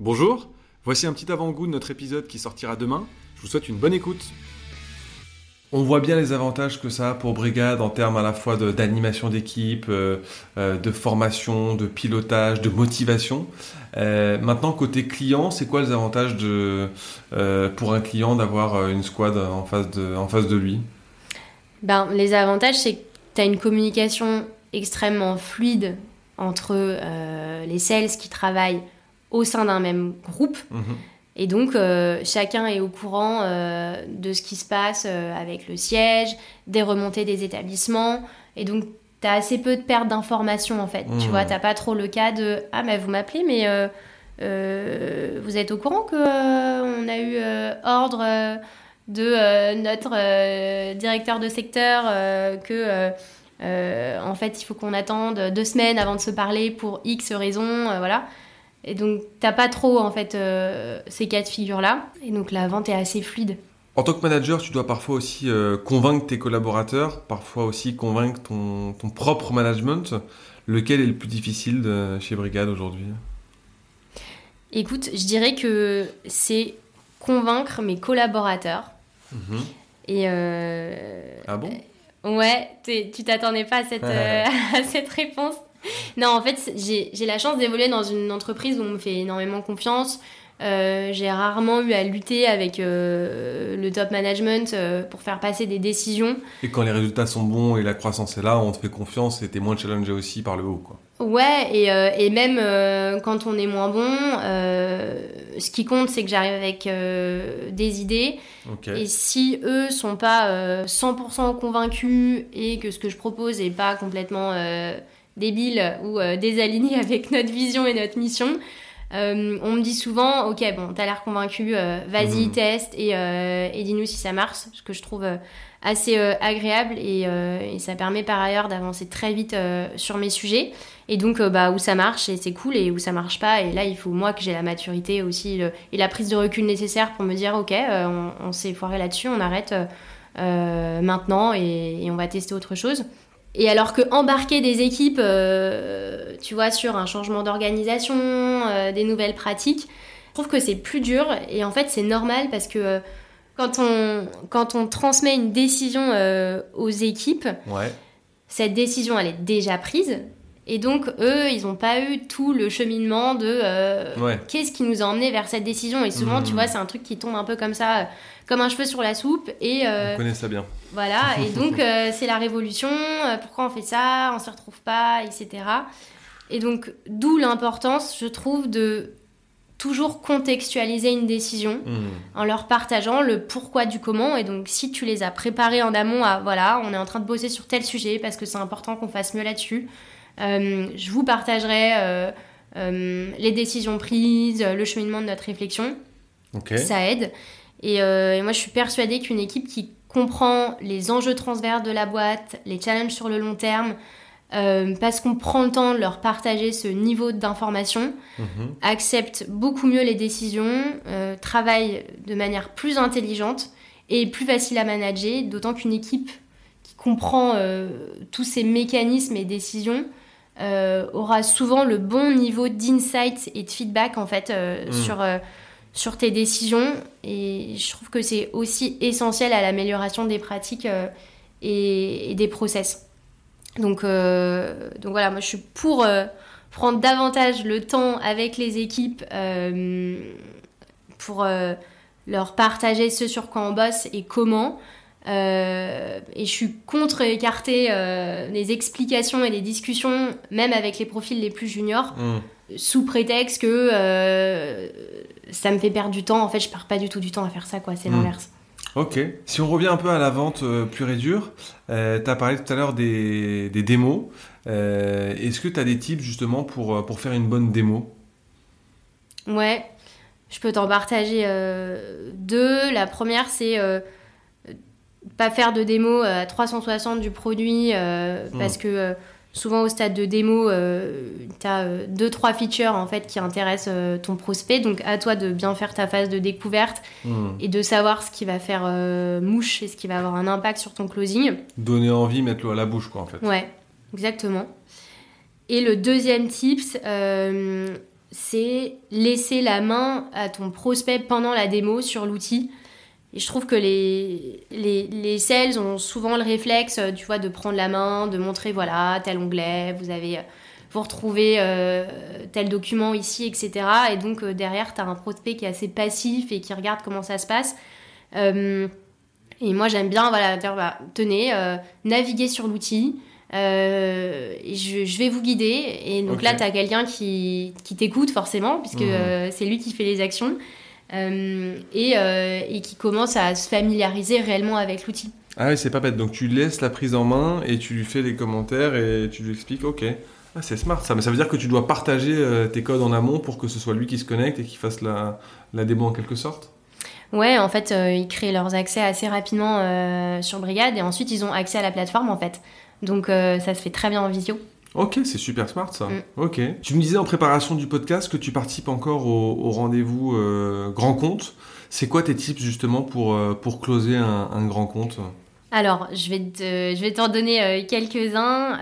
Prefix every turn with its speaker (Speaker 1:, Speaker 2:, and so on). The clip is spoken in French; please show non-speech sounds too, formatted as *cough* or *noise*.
Speaker 1: Bonjour, voici un petit avant-goût de notre épisode qui sortira demain. Je vous souhaite une bonne écoute. On voit bien les avantages que ça a pour Brigade en termes à la fois d'animation d'équipe, euh, euh, de formation, de pilotage, de motivation. Euh, maintenant, côté client, c'est quoi les avantages de, euh, pour un client d'avoir une squad en face de, en face de lui?
Speaker 2: Ben, les avantages, c'est que tu as une communication extrêmement fluide entre euh, les sales qui travaillent au sein d'un même groupe.
Speaker 1: Mhm.
Speaker 2: Et donc, euh, chacun est au courant euh, de ce qui se passe euh, avec le siège, des remontées des établissements. Et donc, tu as assez peu de perte d'informations, en fait. Tu
Speaker 1: Mhm.
Speaker 2: vois, tu pas trop le cas de « Ah, mais vous m'appelez, mais vous êtes au courant que euh, on a eu ordre de notre directeur de secteur que... en fait, il faut qu'on attende deux semaines avant de se parler pour X raisons, voilà. Et donc, t'as pas trop, en fait, euh, ces cas de figure-là. Et donc, la vente est assez fluide.
Speaker 1: En tant que manager, tu dois parfois aussi euh, convaincre tes collaborateurs, parfois aussi convaincre ton, ton propre management. Lequel est le plus difficile de- chez Brigade aujourd'hui?
Speaker 2: Écoute, je dirais que c'est convaincre mes collaborateurs. Et euh,
Speaker 1: Ah bon?
Speaker 2: Ouais, tu t'attendais pas à cette, *laughs* euh, à cette réponse. *laughs* Non, en fait, j'ai la chance d'évoluer dans une entreprise où on me fait énormément confiance. Euh, j'ai rarement eu à lutter avec euh, le top management euh, pour faire passer des décisions.
Speaker 1: Et quand les résultats sont bons et la croissance est là, on te fait confiance et t'es moins challengé aussi par le haut. Quoi.
Speaker 2: Ouais, et, et même quand on est moins bon, ce qui compte, c'est que j'arrive avec des idées. Et si eux sont pas euh, 100% convaincus et que ce que je propose est pas complètement débile ou euh, désaligné *laughs* avec notre vision et notre mission, euh, on me dit souvent, ok, bon, t'as l'air convaincu, euh, vas-y,
Speaker 1: Mhm.
Speaker 2: teste et, euh, et dis-nous si ça marche, ce que je trouve assez agréable et, et ça permet par ailleurs d'avancer très vite sur mes sujets. Et donc, bah, où ça marche, et c'est cool, et où ça marche pas, et là, il faut moi que j'ai la maturité aussi le- et la prise de recul nécessaire pour me dire, ok, on, on s'est foiré là-dessus, on arrête maintenant et, et on va tester autre chose. Et alors que embarquer des équipes, euh, tu vois, sur un changement d'organisation, euh, des nouvelles pratiques, je trouve que c'est plus dur. Et en fait, c'est normal parce que euh, quand, on, quand on transmet une décision aux équipes,
Speaker 1: Ouais.
Speaker 2: cette décision, elle est déjà prise. Et donc, eux, ils n'ont pas eu tout le cheminement de euh,
Speaker 1: Ouais.
Speaker 2: qu'est-ce qui nous a emmené vers cette décision. Et souvent, tu vois, c'est un truc qui tombe un peu comme ça, euh, comme un cheveu sur la soupe. Et euh,
Speaker 1: On connaît ça bien.
Speaker 2: voilà, *laughs* et donc euh, c'est la révolution, pourquoi on fait ça, on se retrouve pas, etc. Et donc, d'où l'importance, je trouve, de toujours contextualiser une décision
Speaker 1: Mhm.
Speaker 2: en leur partageant le pourquoi du comment. Et donc, si tu les as préparés en amont à voilà, on est en train de bosser sur tel sujet parce que c'est important qu'on fasse mieux là-dessus, je vous partagerai euh, euh, les décisions prises, le cheminement de notre réflexion. Ça aide. Et, euh, et moi, je suis persuadée qu'une équipe qui comprend les enjeux transverses de la boîte, les challenges sur le long terme, euh, parce qu'on prend le temps de leur partager ce niveau d'information,
Speaker 1: Mhm.
Speaker 2: accepte beaucoup mieux les décisions, euh, travaille de manière plus intelligente et plus facile à manager, d'autant qu'une équipe qui comprend euh, tous ces mécanismes et décisions euh, aura souvent le bon niveau d'insight et de feedback en fait euh,
Speaker 1: Mm.
Speaker 2: sur, euh, sur tes décisions et je trouve que c'est aussi essentiel à l'amélioration des pratiques et, et des process. Donc, donc voilà, moi je suis pour prendre davantage le temps avec les équipes pour leur partager ce sur quoi on bosse et comment. Euh, et je suis contre écarter euh, les explications et les discussions, même avec les profils les plus juniors,
Speaker 1: Mhm.
Speaker 2: sous prétexte que euh, ça me fait perdre du temps. En fait, je perds pas du tout du temps à faire ça, quoi. C'est
Speaker 1: Mm.
Speaker 2: l'inverse.
Speaker 1: Ok. Si on revient un peu à la vente euh, pure et dure, tu as parlé tout à l'heure des, des démos. Est-ce que tu as des tips justement pour, pour faire une bonne démo?
Speaker 2: Ouais, je peux t'en partager deux. La première, c'est pas faire de démo à 360 du produit euh,
Speaker 1: Mm.
Speaker 2: parce que euh, souvent au stade de démo, euh, tu as deux, trois features en fait qui intéressent euh, ton prospect. Donc à toi de bien faire ta phase de découverte
Speaker 1: Mhm.
Speaker 2: et de savoir ce qui va faire euh, mouche et ce qui va avoir un impact sur ton closing.
Speaker 1: Donner envie, mettre l'eau à la bouche, quoi, en fait.
Speaker 2: Ouais, exactement. Et le deuxième tips, euh, c'est laisser la main à ton prospect pendant la démo sur l'outil. Et je trouve que les, les, les, sales ont souvent le réflexe, tu vois, de prendre la main, de montrer, voilà, tel onglet, vous avez, vous retrouvez euh, tel document ici, etc. Et donc, euh, derrière, tu as un prospect qui est assez passif et qui regarde comment ça se passe. Euh, et moi, j'aime bien, voilà, dire, bah, tenez, naviguer sur l'outil. Je, je, vais vous guider. Et donc là, tu as quelqu'un qui, qui t'écoute forcément, puisque mmh. c'est lui qui fait les actions. Euh, et, euh, et, qui commence à se familiariser réellement avec l'outil.
Speaker 1: Ah oui, c'est pas bête. Donc tu laisses la prise en main et tu lui fais les commentaires et tu lui expliques, ok. Ah, c'est smart ça, mais ça veut dire que tu dois partager euh, tes codes en amont pour que ce soit lui qui se connecte et qui fasse la, la démo en quelque sorte?
Speaker 2: Ouais, en fait, ils créent leurs accès assez rapidement sur Brigade et ensuite ils ont accès à la plateforme en fait. Donc ça se fait très bien en visio.
Speaker 1: Ok, c'est super smart ça. Mm. Ok. Tu me disais en préparation du podcast que tu participes encore au, rendez-vous euh, grand compte. C'est quoi tes tips justement pour, euh, pour closer un, grand compte?
Speaker 2: Alors, je vais, te, je vais t'en donner euh, quelques-uns.